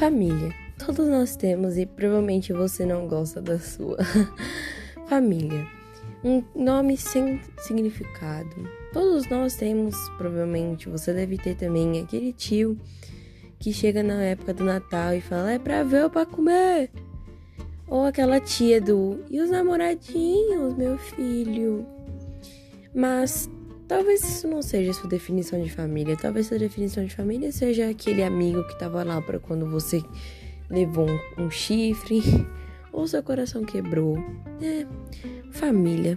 Família. Todos nós temos e provavelmente você não gosta da sua. Família. Um nome sem significado. Todos nós temos, provavelmente, você deve ter também aquele tio que chega na época do Natal e fala: é pra ver ou pra comer? Ou aquela tia do e os namoradinhos, meu filho. Mas talvez isso não seja sua definição de família. Talvez sua definição de família seja aquele amigo que tava lá para quando você levou um, um chifre ou seu coração quebrou. É, família.